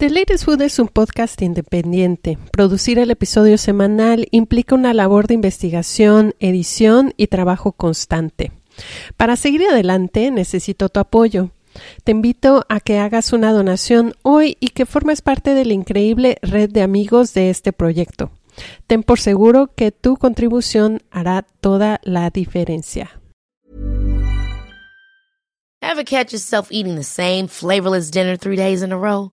The Latest Food es un podcast independiente. Producir el episodio semanal implica una labor de investigación, edición y trabajo constante. Para seguir adelante necesito tu apoyo. Te invito a que hagas una donación hoy y que formes parte de la increíble red de amigos de este proyecto. Ten por seguro que tu contribución hará toda la diferencia. Ever catch yourself eating the same flavorless dinner three days in a row?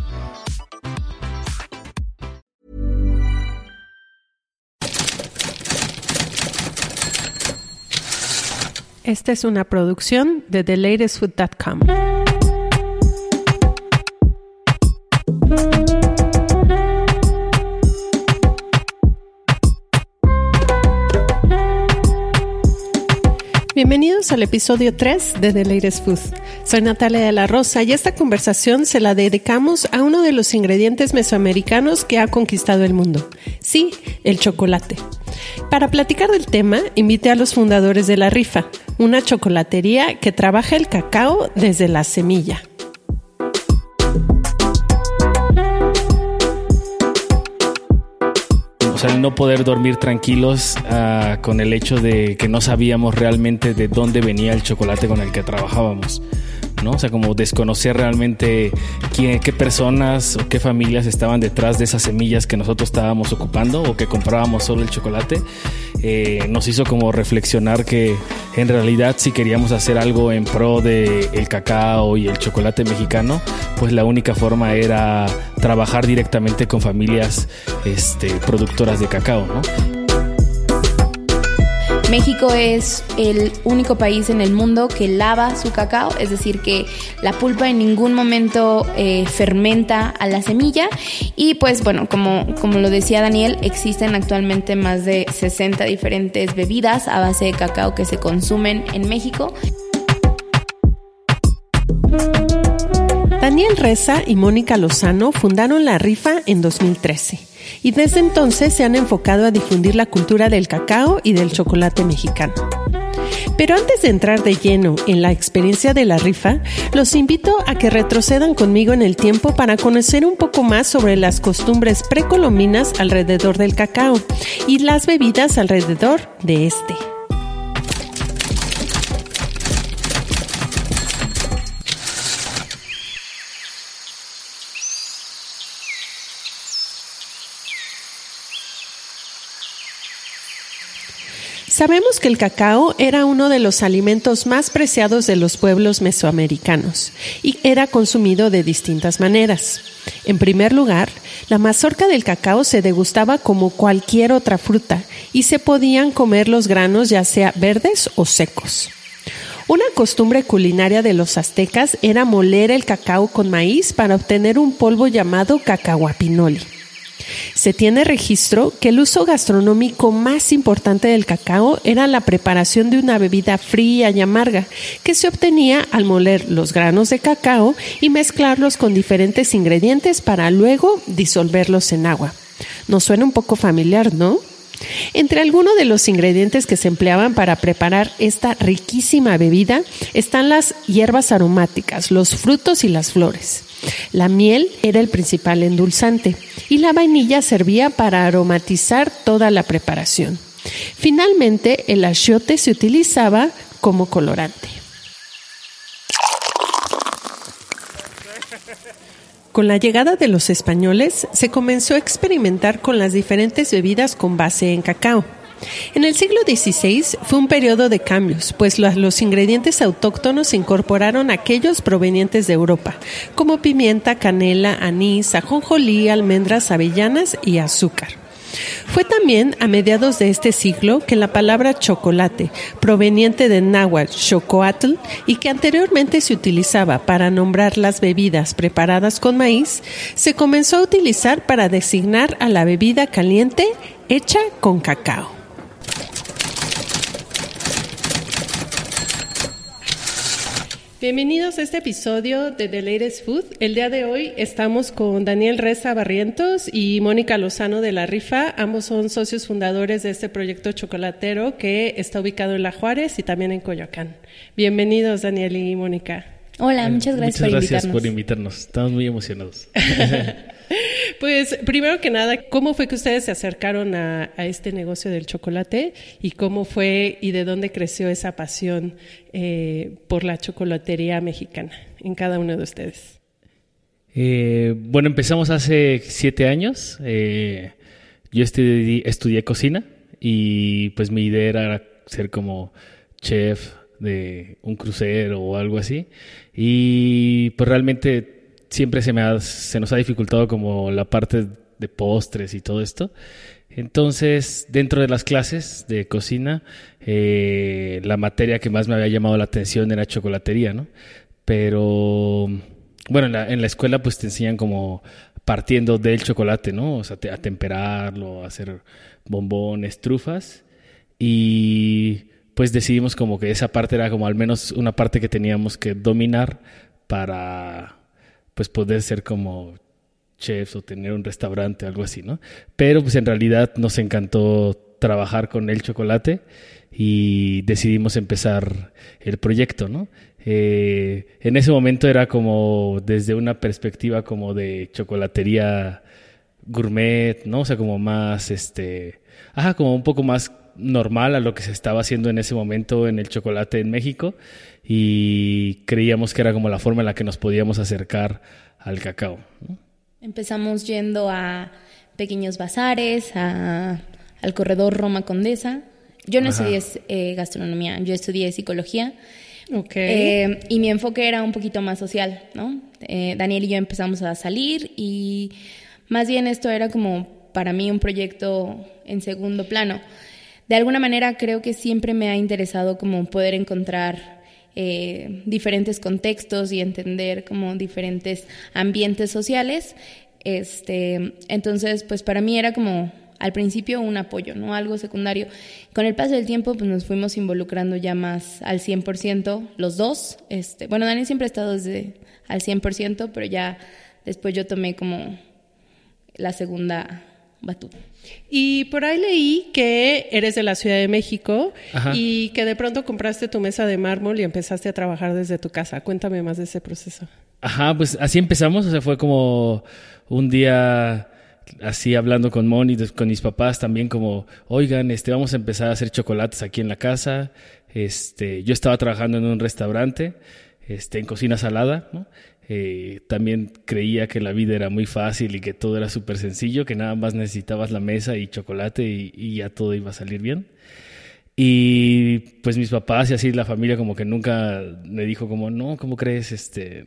Esta es una producción de TheLatestFood.com. Bienvenidos al episodio 3 de The Latest Food. Soy Natalia de la Rosa y esta conversación se la dedicamos a uno de los ingredientes mesoamericanos que ha conquistado el mundo. Sí, el chocolate. Para platicar del tema, invité a los fundadores de La Rifa, una chocolatería que trabaja el cacao desde la semilla. O sea, el no poder dormir tranquilos uh, con el hecho de que no sabíamos realmente de dónde venía el chocolate con el que trabajábamos. ¿No? O sea, como desconocer realmente quién, qué personas o qué familias estaban detrás de esas semillas que nosotros estábamos ocupando o que comprábamos solo el chocolate, eh, nos hizo como reflexionar que en realidad si queríamos hacer algo en pro de el cacao y el chocolate mexicano, pues la única forma era trabajar directamente con familias este, productoras de cacao, ¿no? México es el único país en el mundo que lava su cacao, es decir, que la pulpa en ningún momento eh, fermenta a la semilla. Y pues bueno, como, como lo decía Daniel, existen actualmente más de 60 diferentes bebidas a base de cacao que se consumen en México. Daniel Reza y Mónica Lozano fundaron la rifa en 2013 y desde entonces se han enfocado a difundir la cultura del cacao y del chocolate mexicano. Pero antes de entrar de lleno en la experiencia de la rifa, los invito a que retrocedan conmigo en el tiempo para conocer un poco más sobre las costumbres precolombinas alrededor del cacao y las bebidas alrededor de este. Sabemos que el cacao era uno de los alimentos más preciados de los pueblos mesoamericanos y era consumido de distintas maneras. En primer lugar, la mazorca del cacao se degustaba como cualquier otra fruta y se podían comer los granos ya sea verdes o secos. Una costumbre culinaria de los aztecas era moler el cacao con maíz para obtener un polvo llamado cacahuapinoli. Se tiene registro que el uso gastronómico más importante del cacao era la preparación de una bebida fría y amarga que se obtenía al moler los granos de cacao y mezclarlos con diferentes ingredientes para luego disolverlos en agua. Nos suena un poco familiar, ¿no? Entre algunos de los ingredientes que se empleaban para preparar esta riquísima bebida están las hierbas aromáticas, los frutos y las flores. La miel era el principal endulzante y la vainilla servía para aromatizar toda la preparación. Finalmente, el achiote se utilizaba como colorante. Con la llegada de los españoles, se comenzó a experimentar con las diferentes bebidas con base en cacao. En el siglo XVI fue un periodo de cambios, pues los ingredientes autóctonos incorporaron aquellos provenientes de Europa, como pimienta, canela, anís, ajonjolí, almendras, avellanas y azúcar. Fue también a mediados de este siglo que la palabra chocolate, proveniente de náhuatl chocoatl y que anteriormente se utilizaba para nombrar las bebidas preparadas con maíz, se comenzó a utilizar para designar a la bebida caliente hecha con cacao. Bienvenidos a este episodio de The Latest Food. El día de hoy estamos con Daniel Reza Barrientos y Mónica Lozano de La Rifa. Ambos son socios fundadores de este proyecto chocolatero que está ubicado en La Juárez y también en Coyoacán. Bienvenidos, Daniel y Mónica. Hola, muchas gracias, muchas gracias por invitarnos. Estamos muy emocionados. Pues primero que nada, ¿cómo fue que ustedes se acercaron a, este negocio del chocolate y cómo fue y de dónde creció esa pasión eh, por la chocolatería mexicana en cada uno de ustedes? Eh, bueno, empezamos hace siete años. Eh, yo estudié, estudié cocina y pues mi idea era ser como chef de un crucero o algo así. Y pues realmente siempre se, me se nos ha dificultado como la parte de postres y todo esto. Entonces, dentro de las clases de cocina, eh, la materia que más me había llamado la atención era chocolatería, ¿no? Pero, bueno, en la, en la escuela pues te enseñan como partiendo del chocolate, ¿no? O sea, a temperarlo, a hacer bombones, trufas. Y pues decidimos como que esa parte era como al menos una parte que teníamos que dominar para pues poder ser como chefs o tener un restaurante, algo así, ¿no? Pero pues en realidad nos encantó trabajar con el chocolate y decidimos empezar el proyecto, ¿no? Eh, en ese momento era como desde una perspectiva como de chocolatería gourmet, ¿no? O sea, como más, este, ajá, como un poco más normal a lo que se estaba haciendo en ese momento en el chocolate en México y creíamos que era como la forma en la que nos podíamos acercar al cacao. Empezamos yendo a pequeños bazares, a, al corredor Roma Condesa. Yo no estudié eh, gastronomía, yo estudié psicología. Eh, y mi enfoque era un poquito más social, ¿no? Eh, Daniel y yo empezamos a salir y más bien esto era como para mí un proyecto en segundo plano de alguna manera creo que siempre me ha interesado como poder encontrar eh, diferentes contextos y entender como diferentes ambientes sociales. Este, entonces, pues para mí era como al principio un apoyo, ¿no? Algo secundario. Con el paso del tiempo, pues nos fuimos involucrando ya más al 100%, los dos. Este, bueno, Dani siempre ha estado desde al 100%, pero ya después yo tomé como la segunda batuta. Y por ahí leí que eres de la Ciudad de México y que de pronto compraste tu mesa de mármol y empezaste a trabajar desde tu casa. Cuéntame más de ese proceso. Ajá, pues así empezamos. O sea, fue como un día así hablando con Moni, con mis papás también como, oigan, este, vamos a empezar a hacer chocolates aquí en la casa. Este, yo estaba trabajando en un restaurante, este, en cocina salada, ¿no? Eh, también creía que la vida era muy fácil y que todo era súper sencillo, que nada más necesitabas la mesa y chocolate y, ya todo iba a salir bien. Y pues mis papás y así la familia como que nunca me dijo como, no, ¿cómo crees? Este,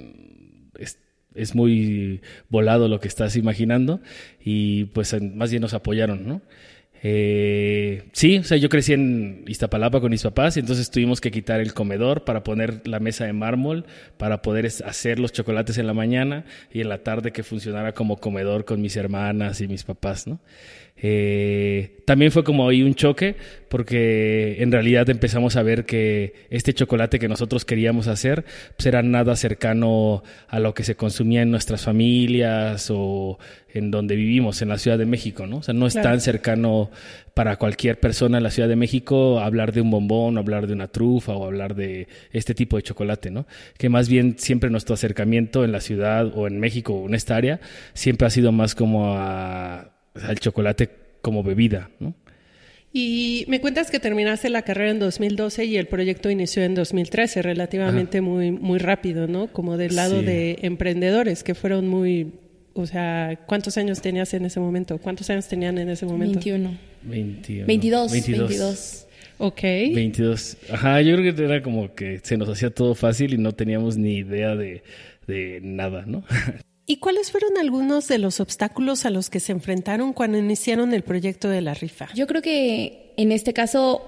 es, es muy volado lo que estás imaginando y pues más bien nos apoyaron, ¿no? Eh, sí, o sea, yo crecí en Iztapalapa con mis papás y entonces tuvimos que quitar el comedor para poner la mesa de mármol, para poder hacer los chocolates en la mañana y en la tarde que funcionara como comedor con mis hermanas y mis papás, ¿no? Eh, también fue como ahí un choque porque en realidad empezamos a ver que este chocolate que nosotros queríamos hacer pues era nada cercano a lo que se consumía en nuestras familias o en donde vivimos, en la Ciudad de México, ¿no? O sea, no es tan cercano para cualquier persona en la Ciudad de México hablar de un bombón, hablar de una trufa o hablar de este tipo de chocolate, ¿no? Que más bien siempre nuestro acercamiento en la ciudad o en México o en esta área siempre ha sido más como a al chocolate como bebida, ¿no? Y me cuentas que terminaste la carrera en 2012 y el proyecto inició en 2013, relativamente muy muy rápido, ¿no? Como del lado de emprendedores que fueron muy, o sea, ¿cuántos años tenías en ese momento? ¿Cuántos años tenían en ese momento? 21. 21. 22. 22. Ok. 22. Ajá, yo creo que era como que se nos hacía todo fácil y no teníamos ni idea de, de nada, ¿no? ¿Y cuáles fueron algunos de los obstáculos a los que se enfrentaron cuando iniciaron el proyecto de la rifa? Yo creo que en este caso,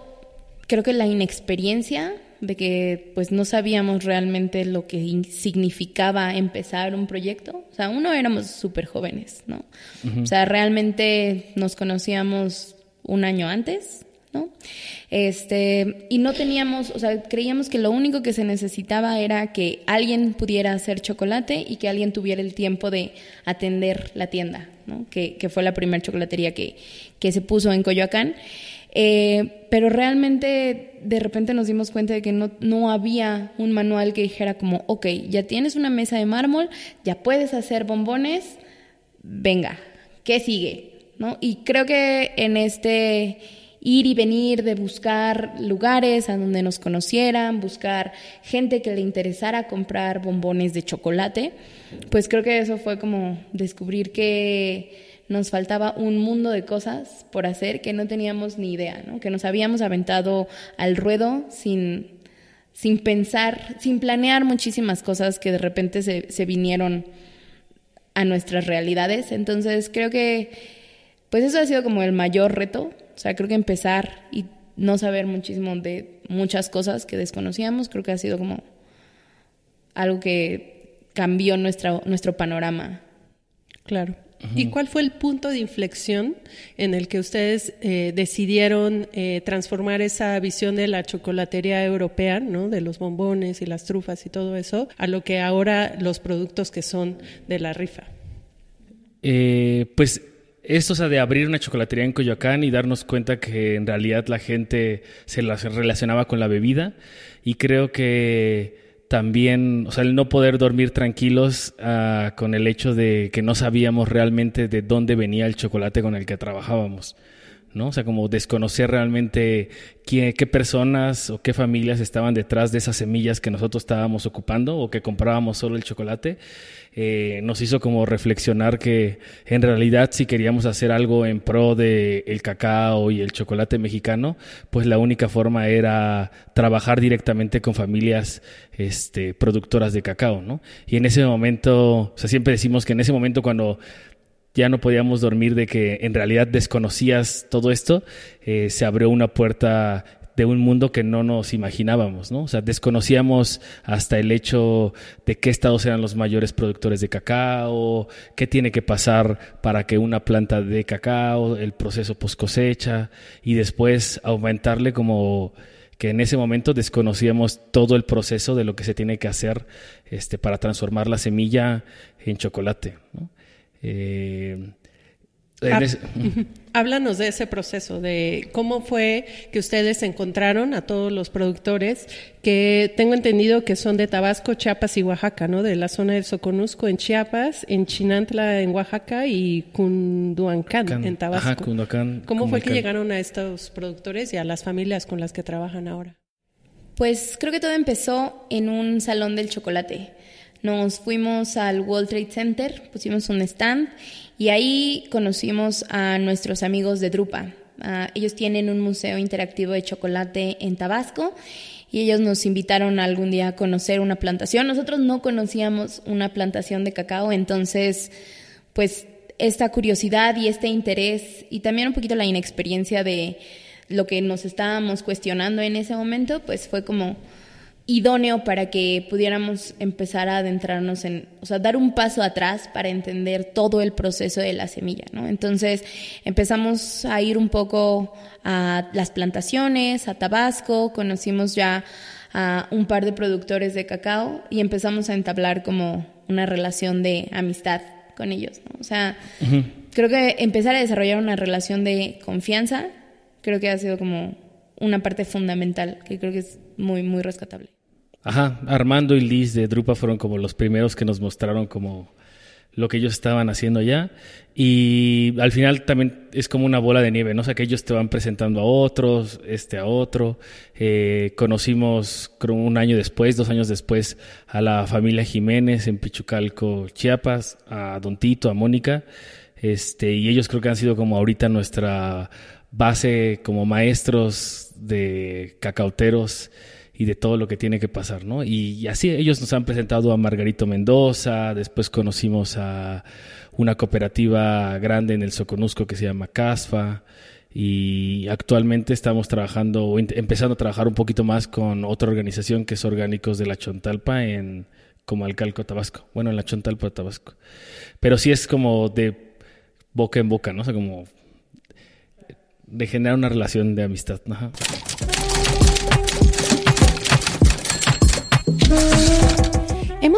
creo que la inexperiencia de que pues no sabíamos realmente lo que significaba empezar un proyecto. O sea, uno éramos súper jóvenes, ¿no? O sea, realmente nos conocíamos un año antes, Este, y no teníamos, o sea, creíamos que lo único que se necesitaba era que alguien pudiera hacer chocolate y que alguien tuviera el tiempo de atender la tienda. Que, que fue la primera chocolatería que, que se puso en Coyoacán. Eh, pero realmente de repente nos dimos cuenta de que no, no había un manual que dijera como, ok, ya tienes una mesa de mármol, ya puedes hacer bombones, venga, ¿qué sigue? ¿No? Y creo que en este ir y venir de buscar lugares a donde nos conocieran, buscar gente que le interesara comprar bombones de chocolate, pues creo que eso fue como descubrir que nos faltaba un mundo de cosas por hacer que no teníamos ni idea, ¿no? que nos habíamos aventado al ruedo sin, sin pensar, sin planear muchísimas cosas que de repente se, se vinieron a nuestras realidades. Entonces creo que pues eso ha sido como el mayor reto, o sea, creo que empezar y no saber muchísimo de muchas cosas que desconocíamos, creo que ha sido como algo que cambió nuestra, nuestro panorama. Claro. ¿Y cuál fue el punto de inflexión en el que ustedes eh, decidieron eh, transformar esa visión de la chocolatería europea, ¿no? de los bombones y las trufas y todo eso, a lo que ahora los productos que son de la rifa? Eh, pues esto, o sea, de abrir una chocolatería en Coyoacán y darnos cuenta que en realidad la gente se relacionaba con la bebida y creo que también, o sea, el no poder dormir tranquilos uh, con el hecho de que no sabíamos realmente de dónde venía el chocolate con el que trabajábamos. ¿no? O sea, como desconocer realmente qué, qué, personas o qué familias estaban detrás de esas semillas que nosotros estábamos ocupando o que comprábamos solo el chocolate, eh, nos hizo como reflexionar que en realidad si queríamos hacer algo en pro de el cacao y el chocolate mexicano, pues la única forma era trabajar directamente con familias este, productoras de cacao, ¿no? Y en ese momento, o sea, siempre decimos que en ese momento cuando ya no podíamos dormir de que en realidad desconocías todo esto, eh, se abrió una puerta de un mundo que no nos imaginábamos, ¿no? O sea, desconocíamos hasta el hecho de qué estados eran los mayores productores de cacao, qué tiene que pasar para que una planta de cacao, el proceso post cosecha y después aumentarle como que en ese momento desconocíamos todo el proceso de lo que se tiene que hacer este, para transformar la semilla en chocolate. ¿no? Eh, Háblanos de ese proceso, de cómo fue que ustedes encontraron a todos los productores que tengo entendido que son de Tabasco, Chiapas y Oaxaca, ¿no? De la zona del Soconusco en Chiapas, en Chinantla en Oaxaca y Cunduancán en Tabasco. ¿Cómo fue que llegaron a estos productores y a las familias con las que trabajan ahora? Pues creo que todo empezó en un salón del chocolate. Nos fuimos al World Trade Center, pusimos un stand y ahí conocimos a nuestros amigos de Drupa. Ah, ellos tienen un museo interactivo de chocolate en Tabasco y ellos nos invitaron algún día a conocer una plantación. Nosotros no conocíamos una plantación de cacao, entonces, pues esta curiosidad y este interés y también un poquito la inexperiencia de lo que nos estábamos cuestionando en ese momento, pues fue como idóneo para que pudiéramos empezar a adentrarnos en, o sea, dar un paso atrás para entender todo el proceso de la semilla, ¿no? Entonces empezamos a ir un poco a las plantaciones, a Tabasco, conocimos ya a un par de productores de cacao y empezamos a entablar como una relación de amistad con ellos, ¿no? O sea, creo que empezar a desarrollar una relación de confianza, creo que ha sido como una parte fundamental que creo que es muy, muy rescatable. Ajá, Armando y Liz de Drupa fueron como los primeros que nos mostraron como lo que ellos estaban haciendo ya. Y al final también es como una bola de nieve, ¿no? O sea, que ellos te van presentando a otros, este a otro. Eh, conocimos creo, un año después, dos años después, a la familia Jiménez en Pichucalco, Chiapas, a Don Tito, a Mónica. Este, y ellos creo que han sido como ahorita nuestra base como maestros de cacauteros y de todo lo que tiene que pasar, ¿no? Y, así ellos nos han presentado a Margarito Mendoza, después conocimos a una cooperativa grande en el Soconusco que se llama CASFA y actualmente estamos trabajando o empezando a trabajar un poquito más con otra organización que es Orgánicos de la Chontalpa en Comalcalco, Tabasco. Bueno, en la Chontalpa, Tabasco. Pero sí es como de boca en boca, ¿no? O sea, como de generar una relación de amistad. Ajá.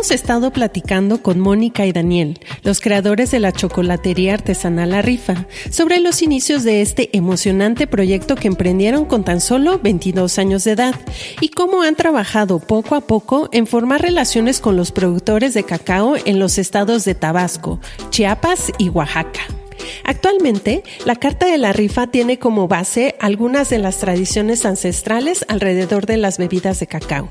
Hemos estado platicando con Mónica y Daniel, los creadores de la chocolatería artesanal La Rifa, sobre los inicios de este emocionante proyecto que emprendieron con tan solo 22 años de edad y cómo han trabajado poco a poco en formar relaciones con los productores de cacao en los estados de Tabasco, Chiapas y Oaxaca. Actualmente, la carta de la rifa tiene como base algunas de las tradiciones ancestrales alrededor de las bebidas de cacao,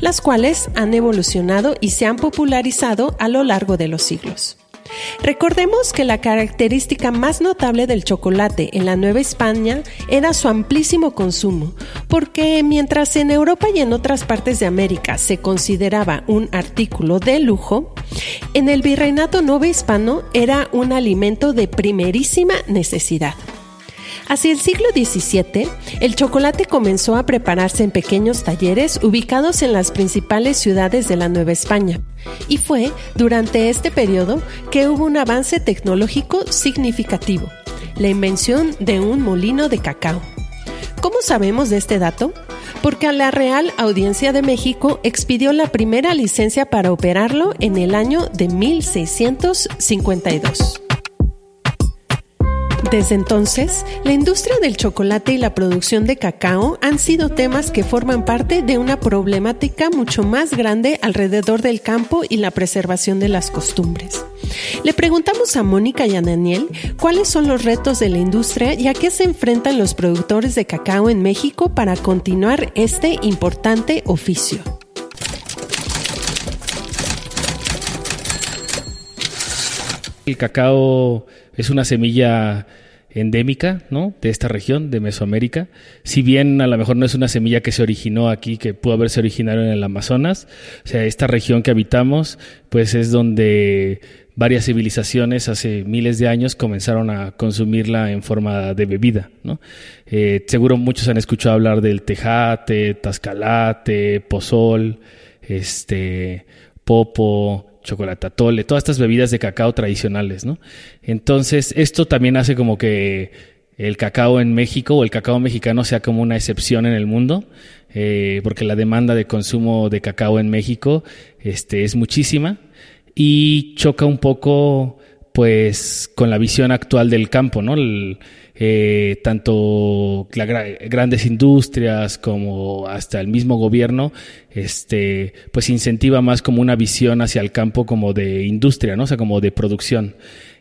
las cuales han evolucionado y se han popularizado a lo largo de los siglos. Recordemos que la característica más notable del chocolate en la Nueva España era su amplísimo consumo, porque mientras en Europa y en otras partes de América se consideraba un artículo de lujo, en el virreinato hispano era un alimento de primerísima necesidad. Hacia el siglo XVII, el chocolate comenzó a prepararse en pequeños talleres ubicados en las principales ciudades de la Nueva España. Y fue durante este periodo que hubo un avance tecnológico significativo, la invención de un molino de cacao. ¿Cómo sabemos de este dato? Porque la Real Audiencia de México expidió la primera licencia para operarlo en el año de 1652. Desde entonces, la industria del chocolate y la producción de cacao han sido temas que forman parte de una problemática mucho más grande alrededor del campo y la preservación de las costumbres. Le preguntamos a Mónica y a Daniel cuáles son los retos de la industria y a qué se enfrentan los productores de cacao en México para continuar este importante oficio. El cacao es una semilla endémica, ¿no? De esta región, de Mesoamérica. Si bien a lo mejor no es una semilla que se originó aquí, que pudo haberse originado en el Amazonas, o sea, esta región que habitamos, pues es donde varias civilizaciones hace miles de años comenzaron a consumirla en forma de bebida, ¿no? Eh, seguro muchos han escuchado hablar del tejate, tascalate, pozol, este, popo, chocolatatole, todas estas bebidas de cacao tradicionales, ¿no? Entonces, esto también hace como que el cacao en México o el cacao mexicano sea como una excepción en el mundo, eh, porque la demanda de consumo de cacao en México este, es muchísima y choca un poco pues con la visión actual del campo, ¿no? Eh, tanto grandes industrias como hasta el mismo gobierno, este, pues incentiva más como una visión hacia el campo como de industria, ¿no? O sea, como de producción.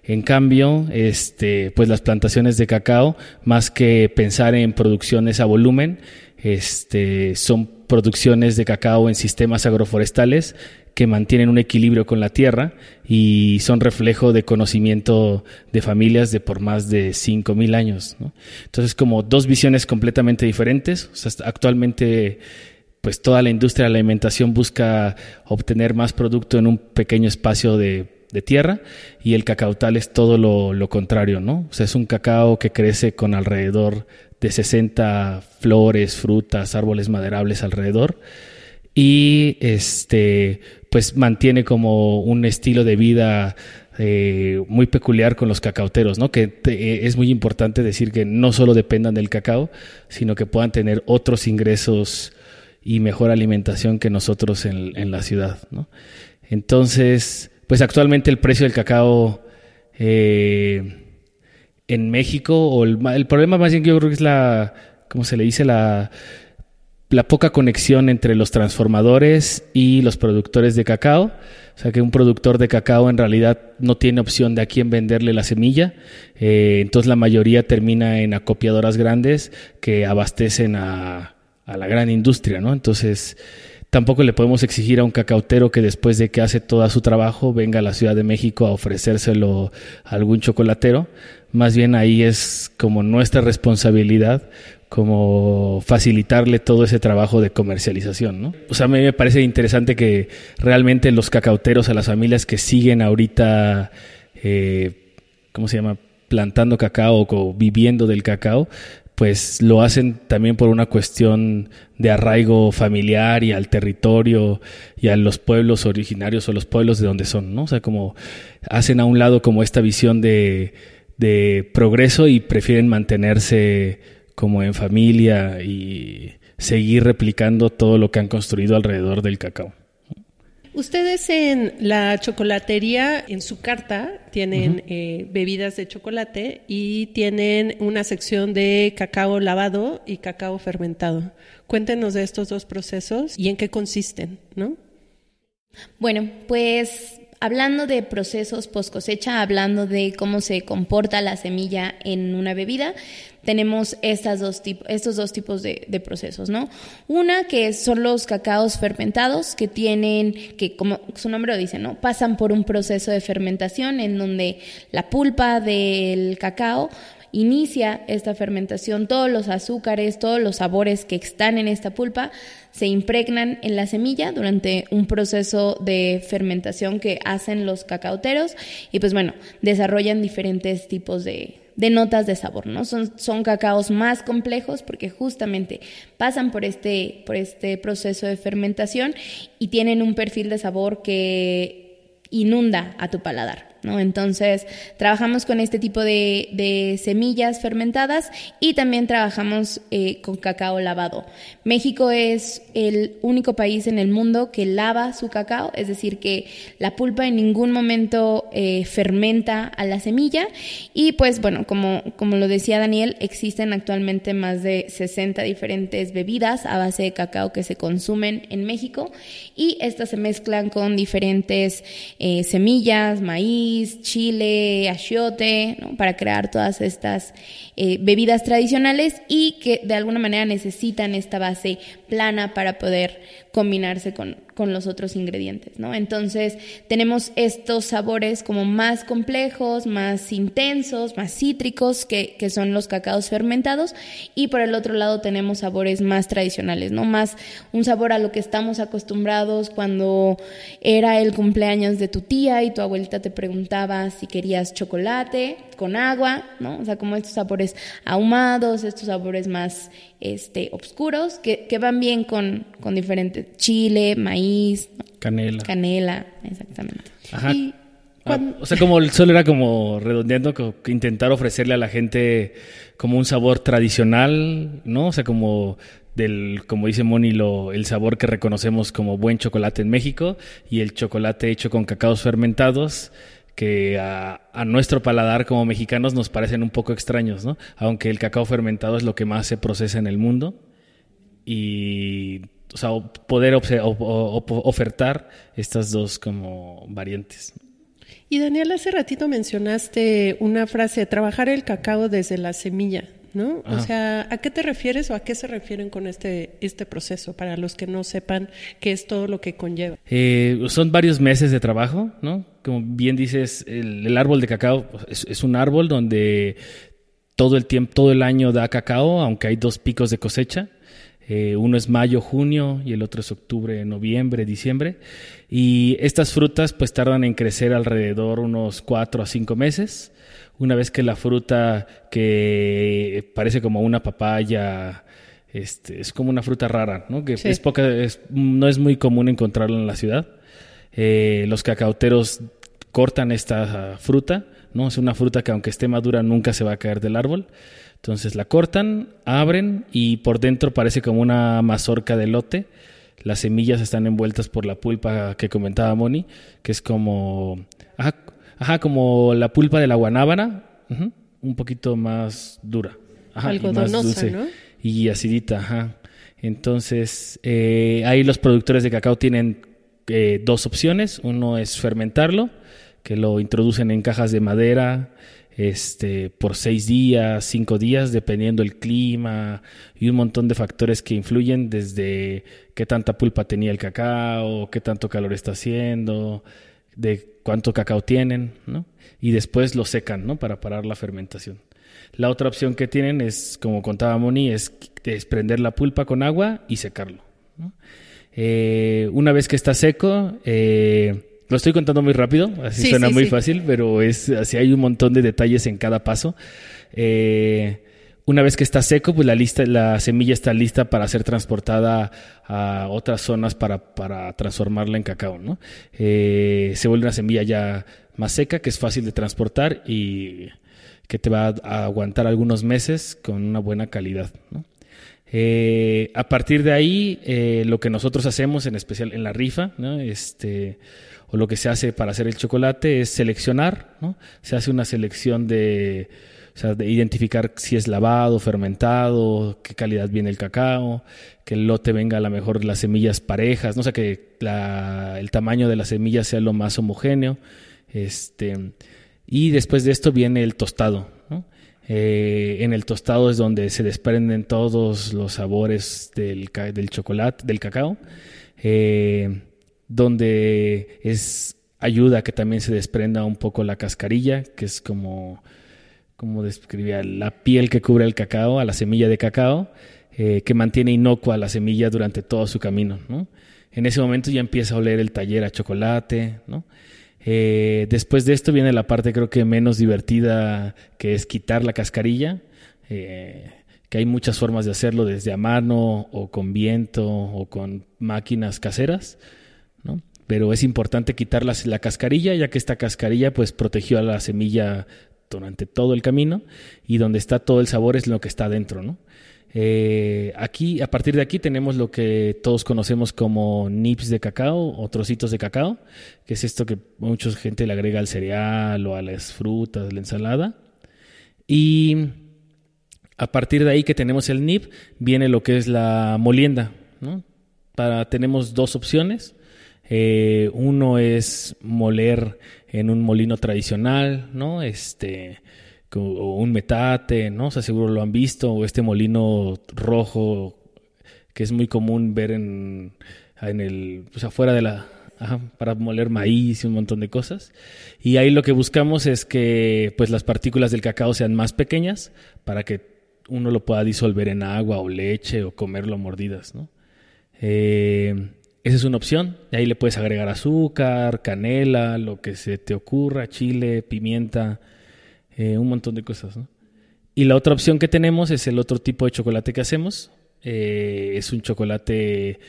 En cambio, este, pues las plantaciones de cacao, más que pensar en producciones a volumen, este, son producciones de cacao en sistemas agroforestales que mantienen un equilibrio con la tierra y son reflejo de conocimiento de familias de por más de 5.000 años. Entonces, como dos visiones completamente diferentes. actualmente, pues toda la industria de la alimentación busca obtener más producto en un pequeño espacio de, tierra y el cacautal es todo lo, lo, contrario, ¿no? O sea, es un cacao que crece con alrededor de 60 flores, frutas, árboles maderables alrededor y este pues mantiene como un estilo de vida eh, muy peculiar con los cacauteros, ¿no? Que es muy importante decir que no solo dependan del cacao, sino que puedan tener otros ingresos y mejor alimentación que nosotros en, la ciudad, ¿no? Entonces, pues actualmente el precio del cacao eh, en México, o el, el problema más bien que yo creo que es la, ¿cómo se le dice? La la poca conexión entre los transformadores y los productores de cacao. O sea que un productor de cacao en realidad no tiene opción de a quién venderle la semilla. Eh, entonces la mayoría termina en acopiadoras grandes que abastecen a, a la gran industria, ¿no? Entonces tampoco le podemos exigir a un cacautero que después de que hace todo su trabajo venga a la Ciudad de México a ofrecérselo a algún chocolatero. Más bien ahí es como nuestra responsabilidad como facilitarle todo ese trabajo de comercialización, ¿no? O sea, a mí me parece interesante que realmente los cacauteros, a las familias que siguen ahorita, eh, ¿cómo se llama? Plantando cacao o viviendo del cacao, pues lo hacen también por una cuestión de arraigo familiar y al territorio y a los pueblos originarios o los pueblos de donde son, ¿no? O sea, como hacen a un lado como esta visión de de progreso y prefieren mantenerse como en familia y seguir replicando todo lo que han construido alrededor del cacao. Ustedes en la chocolatería, en su carta, tienen eh, bebidas de chocolate y tienen una sección de cacao lavado y cacao fermentado. Cuéntenos de estos dos procesos y en qué consisten, ¿no? Bueno, pues hablando de procesos post cosecha, hablando de cómo se comporta la semilla en una bebida, tenemos estos dos tipos de, de, procesos, ¿no? Una que son los cacaos fermentados, que tienen, que como su nombre lo dice, ¿no? Pasan por un proceso de fermentación en donde la pulpa del cacao inicia esta fermentación, todos los azúcares, todos los sabores que están en esta pulpa se impregnan en la semilla durante un proceso de fermentación que hacen los cacauteros y pues bueno, desarrollan diferentes tipos de, notas de sabor, ¿no? Son, son cacaos más complejos porque justamente pasan por este, por este proceso de fermentación y tienen un perfil de sabor que inunda a tu paladar. Entonces, trabajamos con este tipo de, semillas fermentadas y también trabajamos eh, con cacao lavado. México es el único país en el mundo que lava su cacao, es decir, que la pulpa en ningún momento eh, fermenta a la semilla. Y pues bueno, como, como lo decía Daniel, existen actualmente más de 60 diferentes bebidas a base de cacao que se consumen en México. Y estas se mezclan con diferentes eh, semillas, maíz, chile, achiote, para crear todas estas eh, bebidas tradicionales y que de alguna manera necesitan esta base plana para poder combinarse con, con los otros ingredientes, ¿no? Entonces tenemos estos sabores como más complejos, más intensos, más cítricos, que, que, son los cacaos fermentados, y por el otro lado tenemos sabores más tradicionales, ¿no? Más un sabor a lo que estamos acostumbrados cuando era el cumpleaños de tu tía y tu abuelita te preguntaba si querías chocolate con agua, ¿no? O sea, como estos sabores ahumados, estos sabores más este, oscuros, que, que van bien con, con diferentes chile, maíz, canela. Canela, exactamente. Ajá. Ah, o sea, como el sol era como redondeando, intentar ofrecerle a la gente como un sabor tradicional, ¿no? O sea, como del, como dice Moni, lo, el sabor que reconocemos como buen chocolate en México y el chocolate hecho con cacaos fermentados que a, nuestro paladar como mexicanos nos parecen un poco extraños, ¿no? Aunque el cacao fermentado es lo que más se procesa en el mundo y o sea, poder ofertar estas dos como variantes. Y Daniel, hace ratito mencionaste una frase, trabajar el cacao desde la semilla. ¿no? O sea, ¿a qué te refieres o a qué se refieren con este, este proceso para los que no sepan qué es todo lo que conlleva? Eh, son varios meses de trabajo, ¿no? Como bien dices, el, árbol de cacao es, un árbol donde todo el tiempo, todo el año da cacao, aunque hay dos picos de cosecha. Eh, uno es mayo, junio y el otro es octubre, noviembre, diciembre. Y estas frutas pues tardan en crecer alrededor unos cuatro a cinco meses una vez que la fruta que parece como una papaya, este, es como una fruta rara, ¿no? Que es poca, no es muy común encontrarla en la ciudad. Eh, los cacauteros cortan esta fruta, ¿no? Es una fruta que aunque esté madura nunca se va a caer del árbol. Entonces la cortan, abren y por dentro parece como una mazorca de lote. Las semillas están envueltas por la pulpa que comentaba Moni, que es como... Ajá, como la pulpa de la guanábana, un poquito más dura. Ajá, Algodonosa, ¿no? Y acidita, ajá. Entonces, eh, ahí los productores de cacao tienen eh, dos opciones. Uno es fermentarlo, que lo introducen en cajas de madera este, por seis días, cinco días, dependiendo el clima y un montón de factores que influyen desde qué tanta pulpa tenía el cacao, qué tanto calor está haciendo, de cuánto cacao tienen, ¿no? Y después lo secan, ¿no? Para parar la fermentación. La otra opción que tienen es, como contaba Moni, es desprender la pulpa con agua y secarlo. Eh, una vez que está seco, eh, lo estoy contando muy rápido, así suena muy fácil, pero es así hay un montón de detalles en cada paso. Eh, una vez que está seco, pues la, lista, la semilla está lista para ser transportada a otras zonas para, para transformarla en cacao. ¿no? Eh, se vuelve una semilla ya más seca, que es fácil de transportar y que te va a aguantar algunos meses con una buena calidad. Eh, a partir de ahí, eh, lo que nosotros hacemos, en especial en la rifa, este, o lo que se hace para hacer el chocolate es seleccionar, se hace una selección de, de identificar si es lavado, fermentado, qué calidad viene el cacao, que el lote venga a lo mejor las semillas parejas, ¿no? o sea, que el tamaño de las semillas sea lo más homogéneo. Este, y después de esto viene el tostado. Eh, en el tostado es donde se desprenden todos los sabores del, del chocolate, del cacao, eh, donde es ayuda a que también se desprenda un poco la cascarilla, que es como, como describía, la piel que cubre el cacao, a la semilla de cacao, eh, que mantiene inocua la semilla durante todo su camino. En ese momento ya empieza a oler el taller a chocolate, ¿no? Eh, después de esto viene la parte creo que menos divertida, que es quitar la cascarilla, eh, que hay muchas formas de hacerlo, desde a mano o con viento o con máquinas caseras, ¿no? Pero es importante quitar la, la cascarilla, ya que esta cascarilla pues protegió a la semilla durante todo el camino y donde está todo el sabor es lo que está dentro, ¿no? Eh, aquí, a partir de aquí, tenemos lo que todos conocemos como nips de cacao o trocitos de cacao, que es esto que mucha gente le agrega al cereal o a las frutas, la ensalada. Y a partir de ahí que tenemos el nip, viene lo que es la molienda. Para, tenemos dos opciones. Eh, uno es moler en un molino tradicional, ¿no? Este, o un metate, ¿no? O sea, seguro lo han visto, o este molino rojo que es muy común ver en, en el, pues afuera de la, para moler maíz y un montón de cosas. Y ahí lo que buscamos es que pues las partículas del cacao sean más pequeñas para que uno lo pueda disolver en agua o leche o comerlo a mordidas, ¿no? Eh, esa es una opción. Y ahí le puedes agregar azúcar, canela, lo que se te ocurra, chile, pimienta, eh, un montón de cosas. Y la otra opción que tenemos es el otro tipo de chocolate que hacemos. Eh, es un chocolate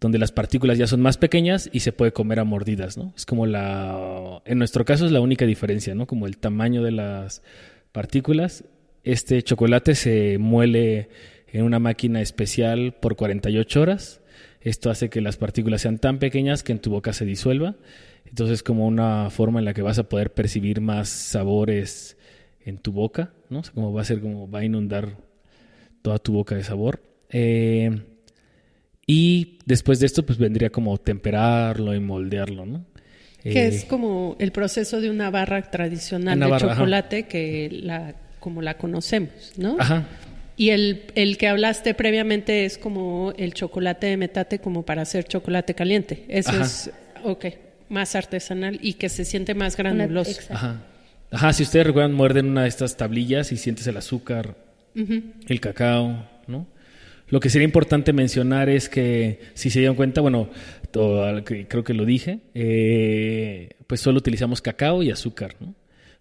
donde las partículas ya son más pequeñas y se puede comer a mordidas, ¿no? Es como la, en nuestro caso es la única diferencia, ¿no? Como el tamaño de las partículas. Este chocolate se muele en una máquina especial por 48 horas. Esto hace que las partículas sean tan pequeñas que en tu boca se disuelva entonces como una forma en la que vas a poder percibir más sabores en tu boca, ¿no? O sea, como va a ser como va a inundar toda tu boca de sabor. Eh, y después de esto, pues vendría como temperarlo y moldearlo, ¿no? Que es eh, como el proceso de una barra tradicional de chocolate que la, como la conocemos, ¿no? Ajá. Y el, el, que hablaste previamente es como el chocolate de metate como para hacer chocolate caliente. Eso es, ok más artesanal y que se siente más granuloso. Ajá. Ajá, si ustedes recuerdan, muerden una de estas tablillas y sientes el azúcar, el cacao, ¿no? Lo que sería importante mencionar es que, si se dieron cuenta, bueno, todo, creo que lo dije, eh, pues solo utilizamos cacao y azúcar, ¿no?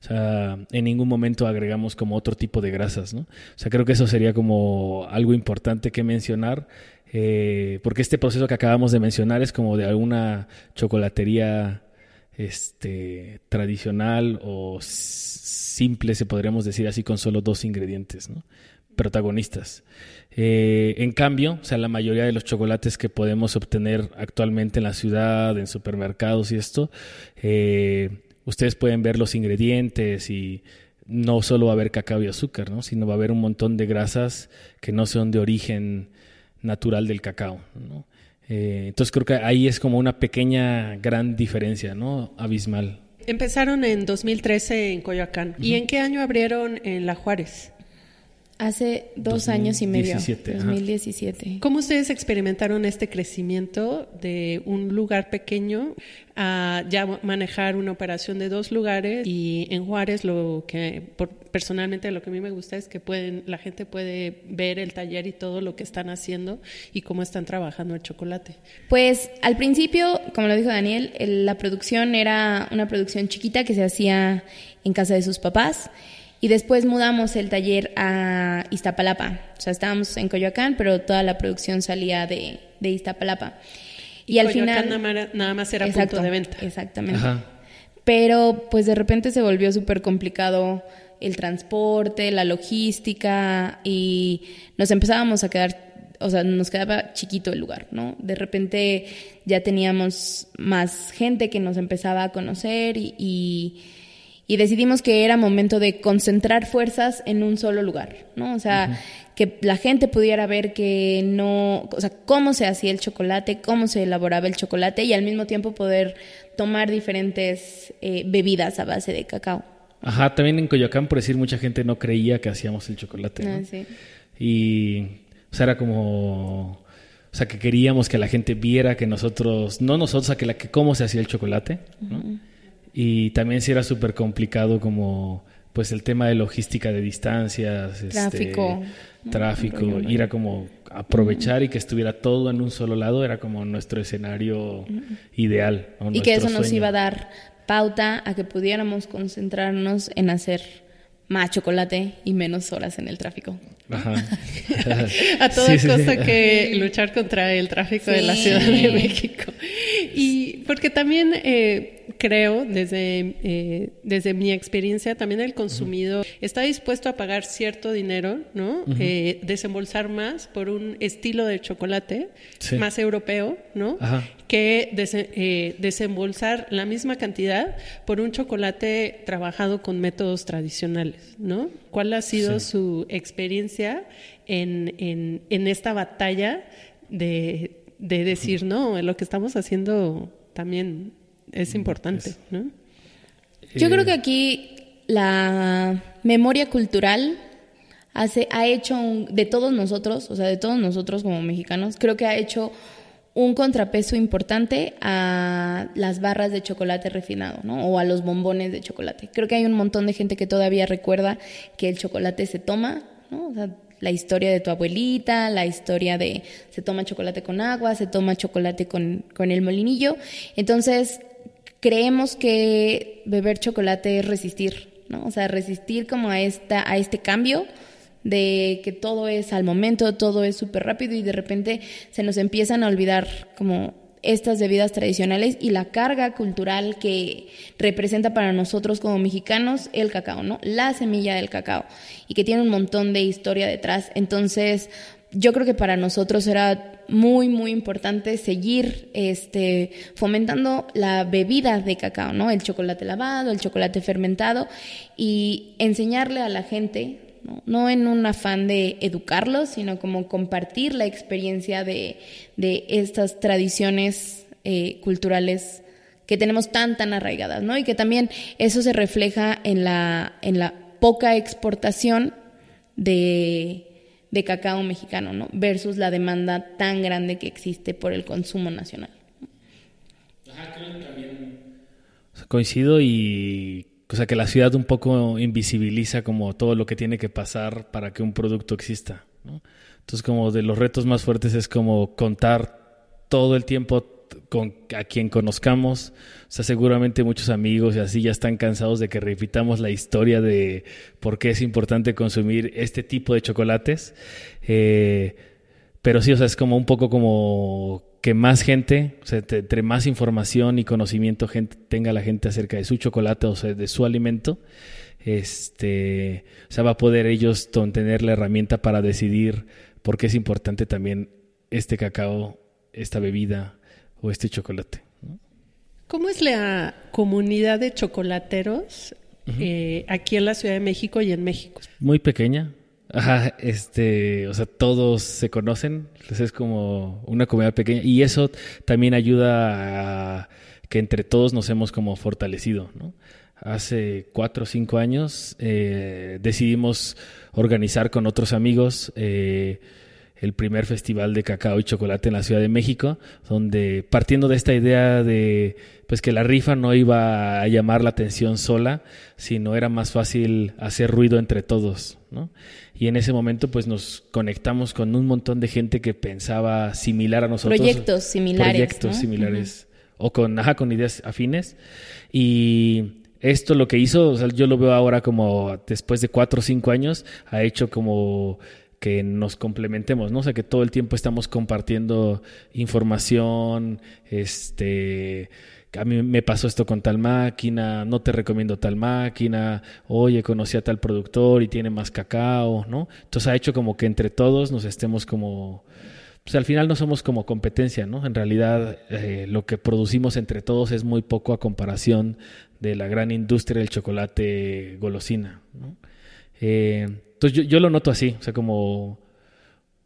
O sea, en ningún momento agregamos como otro tipo de grasas, ¿no? O sea, creo que eso sería como algo importante que mencionar eh, porque este proceso que acabamos de mencionar es como de alguna chocolatería este, tradicional o simple, se podríamos decir así, con solo dos ingredientes, protagonistas. Eh, en cambio, o sea, la mayoría de los chocolates que podemos obtener actualmente en la ciudad, en supermercados y esto, eh, ustedes pueden ver los ingredientes y no solo va a haber cacao y azúcar, ¿no? sino va a haber un montón de grasas que no son de origen natural del cacao. Eh, entonces creo que ahí es como una pequeña gran diferencia, ¿no? Abismal. Empezaron en 2013 en Coyoacán. ¿Y en qué año abrieron en La Juárez? Hace dos años y medio. 2017. ¿Cómo ustedes experimentaron este crecimiento de un lugar pequeño a ya manejar una operación de dos lugares? Y en Juárez lo que personalmente lo que a mí me gusta es que pueden la gente puede ver el taller y todo lo que están haciendo y cómo están trabajando el chocolate. Pues al principio, como lo dijo Daniel, la producción era una producción chiquita que se hacía en casa de sus papás. Y después mudamos el taller a Iztapalapa. O sea, estábamos en Coyoacán, pero toda la producción salía de, Iztapalapa. Y, al final. Nada más, era punto de venta. Exactamente. pero pues de repente se volvió súper complicado el transporte, la logística y nos empezábamos a quedar o sea, nos quedaba chiquito el lugar, ¿no? De repente ya teníamos más gente que nos empezaba a conocer y, y, decidimos que era momento de concentrar fuerzas en un solo lugar, ¿no? O sea, que la gente pudiera ver que no, o sea, cómo se hacía el chocolate, cómo se elaboraba el chocolate y al mismo tiempo poder tomar diferentes eh, bebidas a base de cacao. Ajá, también en Coyoacán, por decir, mucha gente no creía que hacíamos el chocolate. ¿no? Ah, sí. Y o sea, era como... O sea, que queríamos que la gente viera que nosotros, no nosotros, a que, la, que cómo se hacía el chocolate, ¿no? Y también sí era súper complicado como, pues el tema de logística de distancias, tráfico, este, tráfico, ir a como aprovechar y que estuviera todo en un solo lado era como nuestro escenario ideal. Y que eso nos iba a dar pauta a que pudiéramos concentrarnos en hacer más chocolate y menos horas en el tráfico. a toda costa que luchar contra el tráfico de la Ciudad de México. Y porque también eh, creo, desde, eh, desde mi experiencia, también el consumidor está dispuesto a pagar cierto dinero, ¿no? Eh, desembolsar más por un estilo de chocolate más europeo, ¿no? Que eh, desembolsar la misma cantidad por un chocolate trabajado con métodos tradicionales, ¿no? ¿Cuál ha sido su experiencia en, en, en esta batalla de, de decir, no, lo que estamos haciendo también es importante, ¿no? Yo creo que aquí la memoria cultural hace, ha hecho de todos nosotros, o sea, de todos nosotros como mexicanos, creo que ha hecho un contrapeso importante a las barras de chocolate refinado, ¿no? O a los bombones de chocolate. Creo que hay un montón de gente que todavía recuerda que el chocolate se toma, ¿no? O sea, la historia de tu abuelita, la historia de se toma chocolate con agua, se toma chocolate con, con el molinillo. Entonces, creemos que beber chocolate es resistir, ¿no? O sea, resistir como a, esta, a este cambio de que todo es al momento, todo es súper rápido y de repente se nos empiezan a olvidar como estas bebidas tradicionales y la carga cultural que representa para nosotros como mexicanos el cacao, ¿no? La semilla del cacao y que tiene un montón de historia detrás. Entonces, yo creo que para nosotros era muy, muy importante seguir este, fomentando la bebida de cacao, ¿no? El chocolate lavado, el chocolate fermentado y enseñarle a la gente, no, en un afán de educarlos, sino como compartir la experiencia de, estas tradiciones eh, culturales que tenemos tan, tan arraigadas, ¿no? Y que también eso se refleja en la, en la poca exportación de de cacao mexicano, ¿no? Versus la demanda tan grande que existe por el consumo nacional. Ajá, creo que también coincido y o sea que la ciudad un poco invisibiliza como todo lo que tiene que pasar para que un producto exista, ¿no? Entonces como de los retos más fuertes es como contar todo el tiempo con a quien conozcamos. O sea, seguramente muchos amigos y así ya están cansados de que repitamos la historia de por qué es importante consumir este tipo de chocolates. Eh, pero sí, o sea, es como un poco como que más gente, o sea, entre más información y conocimiento gente, tenga la gente acerca de su chocolate o sea, de su alimento, este, o sea, va a poder ellos tener la herramienta para decidir por qué es importante también este cacao, esta bebida, o este chocolate. ¿Cómo es la comunidad de chocolateros eh, aquí en la Ciudad de México y en México? Muy pequeña. Ajá, este, o sea, todos se conocen, entonces es como una comunidad pequeña y eso también ayuda a que entre todos nos hemos como fortalecido, ¿no? Hace cuatro o cinco años eh, decidimos organizar con otros amigos eh, el primer festival de cacao y chocolate en la Ciudad de México, donde partiendo de esta idea de pues que la rifa no iba a llamar la atención sola, sino era más fácil hacer ruido entre todos, ¿no? Y en ese momento pues nos conectamos con un montón de gente que pensaba similar a nosotros. Proyectos similares. Proyectos similares. O con, ajá, con ideas afines. Y esto lo que hizo, o sea, yo lo veo ahora como después de cuatro o cinco años, ha hecho como que nos complementemos, ¿no? O sea, que todo el tiempo estamos compartiendo información, este, a mí me pasó esto con tal máquina, no te recomiendo tal máquina, oye, conocí a tal productor y tiene más cacao, ¿no? Entonces ha hecho como que entre todos nos estemos como, pues al final no somos como competencia, ¿no? En realidad eh, lo que producimos entre todos es muy poco a comparación de la gran industria del chocolate golosina, ¿no? Eh, entonces yo, yo, lo noto así, o sea, como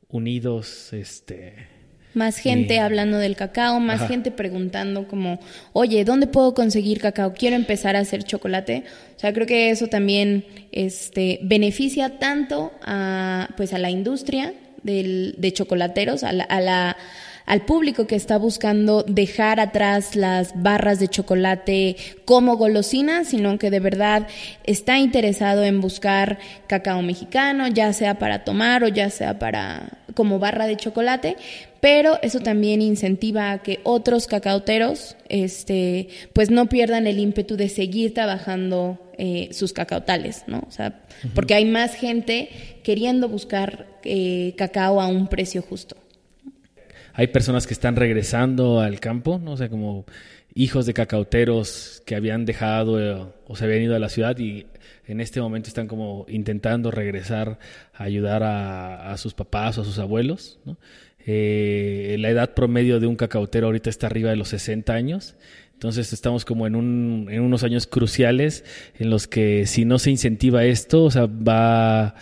unidos, este más gente hablando del cacao, más gente preguntando como, oye, ¿dónde puedo conseguir cacao? Quiero empezar a hacer chocolate. O sea, creo que eso también este, beneficia tanto a, pues, a la industria del, de chocolateros, a la al público que está buscando dejar atrás las barras de chocolate como golosina, sino que de verdad está interesado en buscar cacao mexicano, ya sea para tomar o ya sea para como barra de chocolate, pero eso también incentiva a que otros cacaoteros este, pues no pierdan el ímpetu de seguir trabajando eh, sus cacautales, ¿no? O sea, porque hay más gente queriendo buscar eh, cacao a un precio justo hay personas que están regresando al campo, ¿no? O sea, como hijos de cacauteros que habían dejado eh, o se habían ido a la ciudad y en este momento están como intentando regresar a ayudar a, sus papás o a sus abuelos, ¿no? Eh, la edad promedio de un cacautero ahorita está arriba de los 60 años. Entonces estamos como en, un, en unos años cruciales en los que si no se incentiva esto, o sea, va,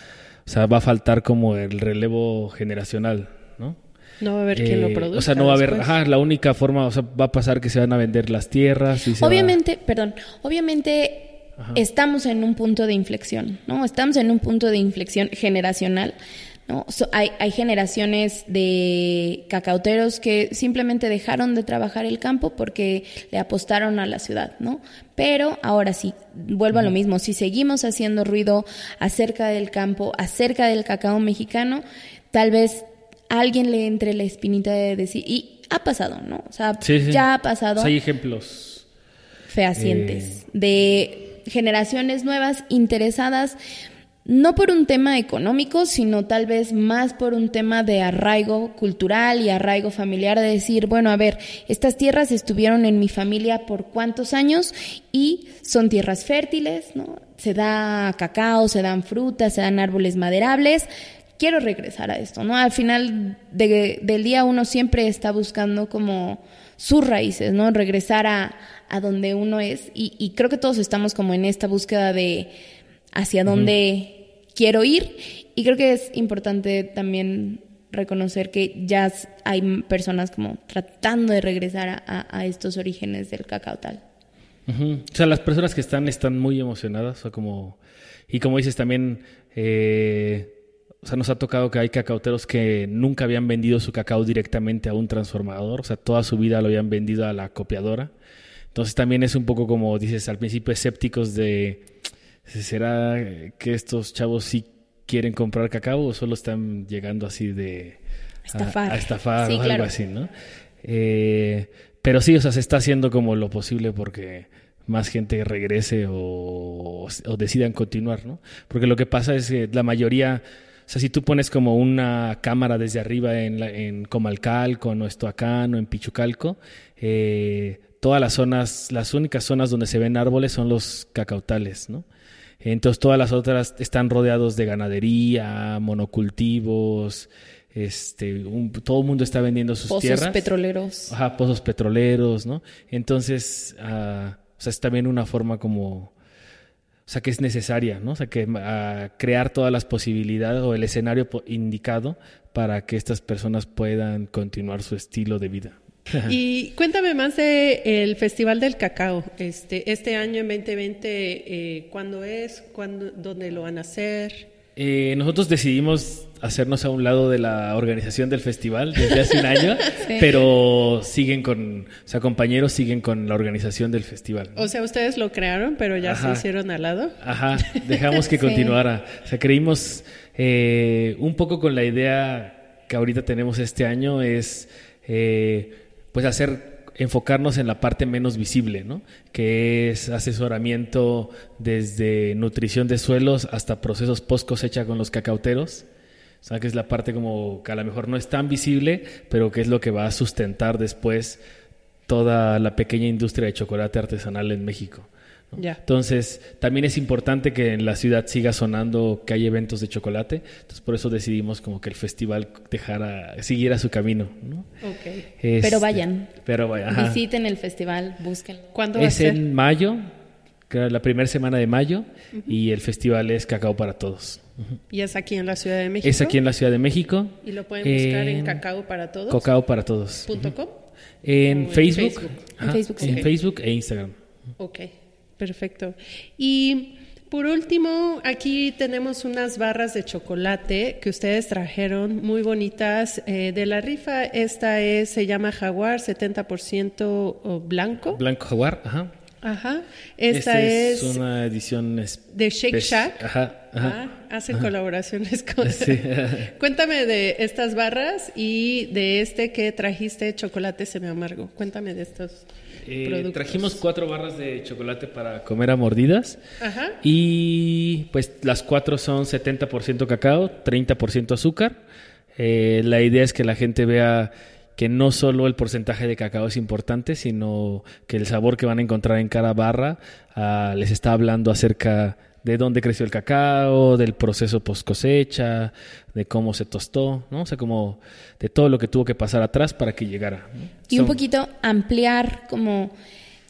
o sea, va a faltar como el relevo generacional, ¿no? No va a haber quien lo eh, produzca. O sea, no va a haber, ajá, la única forma, o sea, va a pasar que se van a vender las tierras. Y obviamente, perdón, obviamente estamos en un punto de inflexión, ¿no? Estamos en un punto de inflexión generacional. ¿no? hay, hay, generaciones de cacauteros que simplemente dejaron de trabajar el campo porque le apostaron a la ciudad, ¿no? Pero ahora sí, vuelvo a lo mismo, si seguimos haciendo ruido acerca del campo, acerca del cacao mexicano, tal vez alguien le entre la espinita de decir, y ha pasado, ¿no? O sea, ya ha pasado. hay ejemplos fehacientes eh, de generaciones nuevas interesadas no por un tema económico, sino tal vez más por un tema de arraigo cultural y arraigo familiar, de decir, bueno, a ver, estas tierras estuvieron en mi familia por cuántos años y son tierras fértiles, ¿no? Se da cacao, se dan frutas, se dan árboles maderables, quiero regresar a esto, ¿no? Al final del día uno siempre está buscando como sus raíces, ¿no? Regresar a, a donde uno es y, creo que todos estamos como en esta búsqueda de hacia dónde quiero ir y creo que es importante también reconocer que ya hay personas como tratando de regresar a, estos orígenes del cacao tal. O sea, las personas que están están muy emocionadas, o como y como dices también eh, o sea, nos ha tocado que hay cacauteros que nunca habían vendido su cacao directamente a un transformador, o sea, toda su vida lo habían vendido a la copiadora. Entonces también es un poco como dices al principio escépticos de, ¿será que estos chavos sí quieren comprar cacao o solo están llegando así de... Estafar. A, estafar o algo así, ¿no? Eh, pero sí, o sea, se está haciendo como lo posible porque más gente regrese o, o, decidan continuar, ¿no? Porque lo que pasa es que la mayoría o sea, si tú pones como una cámara desde arriba en, en Comalcalco, en Estoacán o en Pichucalco, eh, todas las zonas, las únicas zonas donde se ven árboles son los cacautales, ¿no? Entonces todas las otras están rodeados de ganadería, monocultivos, este, todo el mundo está vendiendo sus tierras. Pozos petroleros. Ajá, pozos petroleros, ¿no? Entonces, uh, o sea, es también una forma como o sea, que es necesaria, ¿no? O sea, que a crear todas las posibilidades o el escenario indicado para que estas personas puedan continuar su estilo de vida. y cuéntame más de el Festival del Cacao. Este, este año en 2020, eh, ¿cuándo es? ¿Cuándo, ¿Dónde lo van a hacer? Eh, nosotros decidimos hacernos a un lado de la organización del festival desde hace un año, pero siguen con, o sea, compañeros siguen con la organización del festival. O sea, ustedes lo crearon, pero ya se hicieron al lado. Ajá, dejamos que continuara. O sea, creímos eh, un poco con la idea que ahorita tenemos este año es, eh, pues, hacer enfocarnos en la parte menos visible, ¿no? que es asesoramiento desde nutrición de suelos hasta procesos post cosecha con los cacauteros. O sea, que es la parte como que a lo mejor no es tan visible, pero que es lo que va a sustentar después toda la pequeña industria de chocolate artesanal en México. Entonces, también es importante que en la ciudad siga sonando que hay eventos de chocolate. Entonces, por eso decidimos como que el festival dejara, siguiera su camino. ¿no? Ok. Este, Pero vayan. Pero vayan. Visiten el festival, búsquenlo. ¿Cuándo va a Es ser? en mayo, creo, la primera semana de mayo, y el festival es Cacao para Todos. ¿Y es aquí en la Ciudad de México? Es aquí en la Ciudad de México. ¿Y lo pueden buscar en, en cacao para todos? Cacao para Todos. punto com? En O en Facebook. Facebook. En Facebook, sí. En Ok. Facebook e Instagram. Ok, perfecto. Y por último, aquí tenemos unas barras de chocolate que ustedes trajeron muy bonitas eh, de la rifa. Esta es, se llama Jaguar 70% blanco. Blanco Jaguar, ajá. Ajá. Esta es, una edición es- de Shake es- Shack. Ajá, ajá. Ah, hacen colaboraciones con. Sí. Cuéntame de estas barras y de este que trajiste chocolate semi amargo. Cuéntame de estos Eh, productos. trajimos cuatro barras de chocolate para comer a mordidas. Ajá. Y pues las cuatro son 70% cacao, 30% azúcar. Eh, la idea es que la gente vea que no solo el porcentaje de cacao es importante, sino que el sabor que van a encontrar en cada barra ah, les está hablando acerca de dónde creció el cacao, del proceso post cosecha, de cómo se tostó, ¿no? O sea, como de todo lo que tuvo que pasar atrás para que llegara. ¿no? Y un poquito ampliar como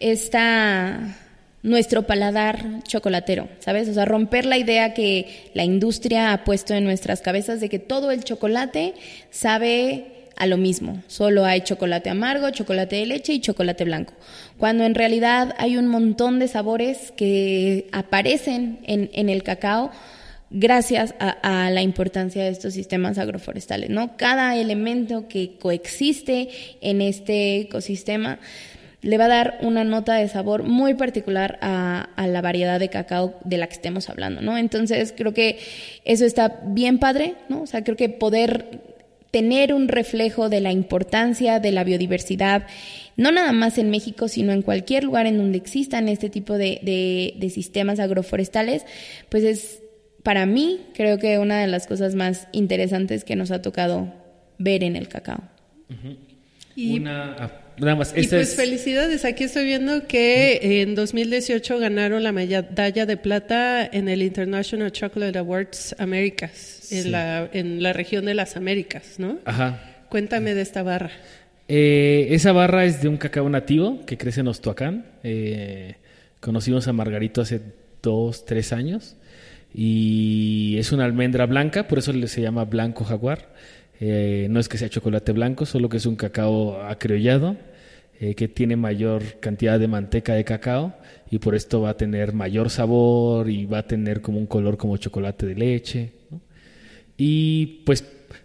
esta nuestro paladar chocolatero, ¿sabes? O sea, romper la idea que la industria ha puesto en nuestras cabezas de que todo el chocolate sabe a lo mismo. Solo hay chocolate amargo, chocolate de leche y chocolate blanco. Cuando en realidad hay un montón de sabores que aparecen en, en el cacao gracias a, la importancia de estos sistemas agroforestales, ¿no? Cada elemento que coexiste en este ecosistema le va a dar una nota de sabor muy particular a, a la variedad de cacao de la que estemos hablando, ¿no? Entonces creo que eso está bien padre, ¿no? O sea, creo que poder tener un reflejo de la importancia de la biodiversidad, no nada más en México, sino en cualquier lugar en donde existan este tipo de, de- de sistemas agroforestales, pues es para mí creo que una de las cosas más interesantes que nos ha tocado ver en el cacao. Y, Una, ah, nada más, y pues es- felicidades, aquí estoy viendo que en 2018 ganaron la medalla de plata en el International Chocolate Awards Américas, en, Sí. la, en la región de las Américas, ¿no? Ajá. Cuéntame de esta barra. Eh, esa barra es de un cacao nativo que crece en Ostoacán. Eh, conocimos a Margarito hace dos, tres años. Y es una almendra blanca, por eso le- se llama blanco jaguar. Eh, no es que sea chocolate blanco, solo que es un cacao acriollado eh, que tiene mayor cantidad de manteca de cacao y por esto va a tener mayor sabor y va a tener como un color como chocolate de leche. Y pues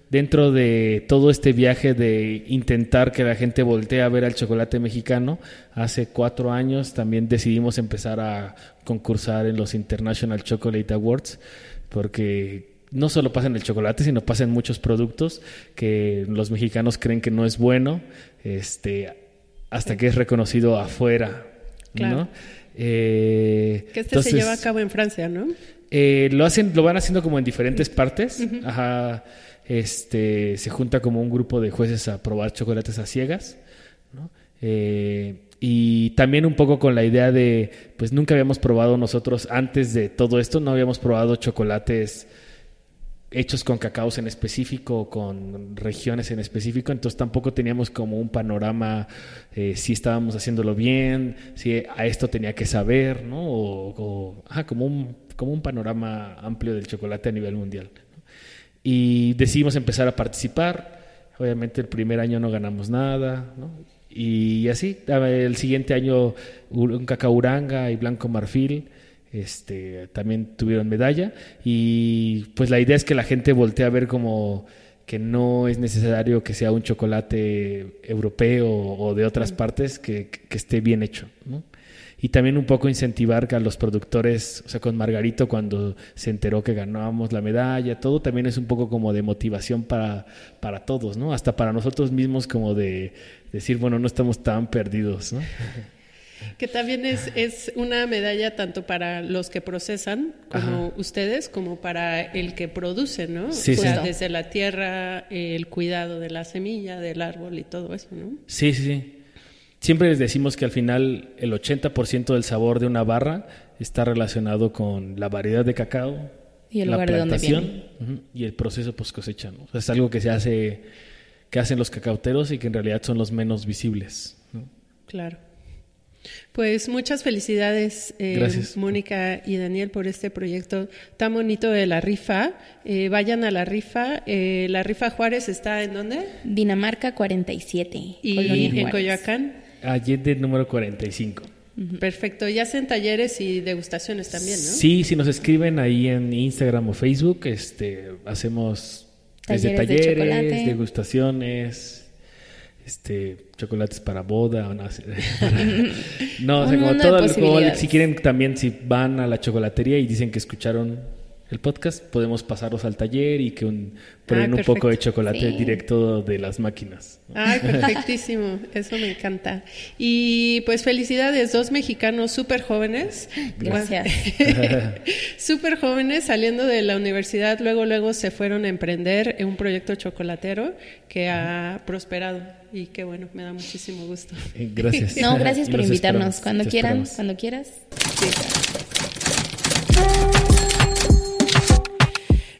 dentro de todo este viaje de intentar que la gente voltee a ver al chocolate mexicano, hace cuatro años también decidimos empezar a concursar en los International Chocolate Awards, porque no solo pasa en el chocolate, sino pasa en muchos productos que los mexicanos creen que no es bueno, este, hasta que es reconocido afuera. Claro. ¿no? Eh, Que este entonces- se lleva a cabo en Francia, ¿no? eh, lo hacen, lo van haciendo como en diferentes partes. Ajá. Este, se junta como un grupo de jueces a probar chocolates a ciegas. ¿no? Eh, y también un poco con la idea de, pues nunca habíamos probado nosotros antes de todo esto, no habíamos probado chocolates hechos con cacaos en específico, con regiones en específico, entonces tampoco teníamos como un panorama eh, si estábamos haciéndolo bien, si a esto tenía que saber, ¿no? O, como, un, como un panorama amplio del chocolate a nivel mundial. Y decidimos empezar a participar, obviamente el primer año no ganamos nada, ¿no? Y así, el siguiente año un cacao uranga y blanco marfil, este, también tuvieron medalla y pues la idea es que la gente voltee a ver como que no es necesario que sea un chocolate europeo o de otras partes que, que esté bien hecho, ¿no? Y también un poco incentivar a los productores, o sea, con Margarito cuando se enteró que ganábamos la medalla, todo también es un poco como de motivación para, para todos, ¿no? Hasta para nosotros mismos como de decir, bueno, no estamos tan perdidos, ¿no? Que también es, es una medalla tanto para los que procesan, como Ajá. ustedes, como para el que produce, ¿no? Sí, o sea, sí. desde la tierra, el cuidado de la semilla, del árbol y todo eso, ¿no? Sí, sí, sí. siempre les decimos que al final el 80% del sabor de una barra está relacionado con la variedad de cacao, Y el la lugar de donde plantación y el proceso post cosecha. ¿no? O sea, es algo que se hace, que hacen los cacauteros y que en realidad son los menos visibles. ¿no? Claro. Pues muchas felicidades, eh. Mónica y Daniel, por este proyecto tan bonito de la rifa. Eh, vayan a la rifa. Eh, la rifa Juárez está en dónde? Dinamarca 47. Y Colonia en Juárez. Coyoacán. Allende número 45. Perfecto. Y hacen talleres y degustaciones también, ¿no? Sí, si nos escriben ahí en Instagram o Facebook, este, hacemos desde Talleres de talleres, degustaciones, este, chocolates para boda o no sé. no, o sea, Un como todo, posibilidades. si quieren también si van a la chocolatería y dicen que escucharon el podcast, podemos pasarlos al taller y que un, ponen un perfecto. poco de chocolate Sí. directo de las máquinas. Ay, perfectísimo. Eso me encanta. Y pues felicidades, dos mexicanos súper jóvenes. Gracias. Súper jóvenes saliendo de la universidad, luego luego se fueron a emprender en un proyecto chocolatero que ha prosperado y qué bueno, me da muchísimo gusto. Eh, Gracias. No, gracias por invitarnos. esperamos, Cuando te quieran, esperamos. cuando quieras.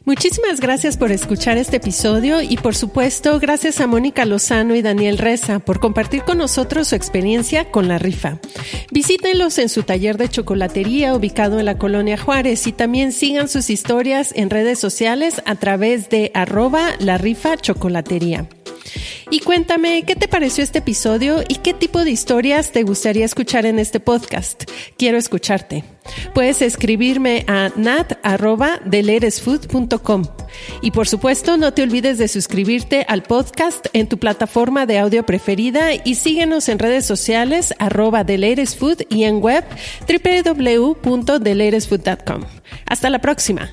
Muchísimas gracias por escuchar este episodio y por supuesto gracias a Mónica Lozano y Daniel Reza por compartir con nosotros su experiencia con la rifa. Visítenlos en su taller de chocolatería ubicado en la colonia Juárez y también sigan sus historias en redes sociales a través de arroba la rifa chocolatería. Y cuéntame, ¿qué te pareció este episodio y qué tipo de historias te gustaría escuchar en este podcast? Quiero escucharte. Puedes escribirme a nat.deleresfood.com. Y por supuesto, no te olvides de suscribirte al podcast en tu plataforma de audio preferida y síguenos en redes sociales arroba deleresfood y en web www.deleresfood.com. Hasta la próxima.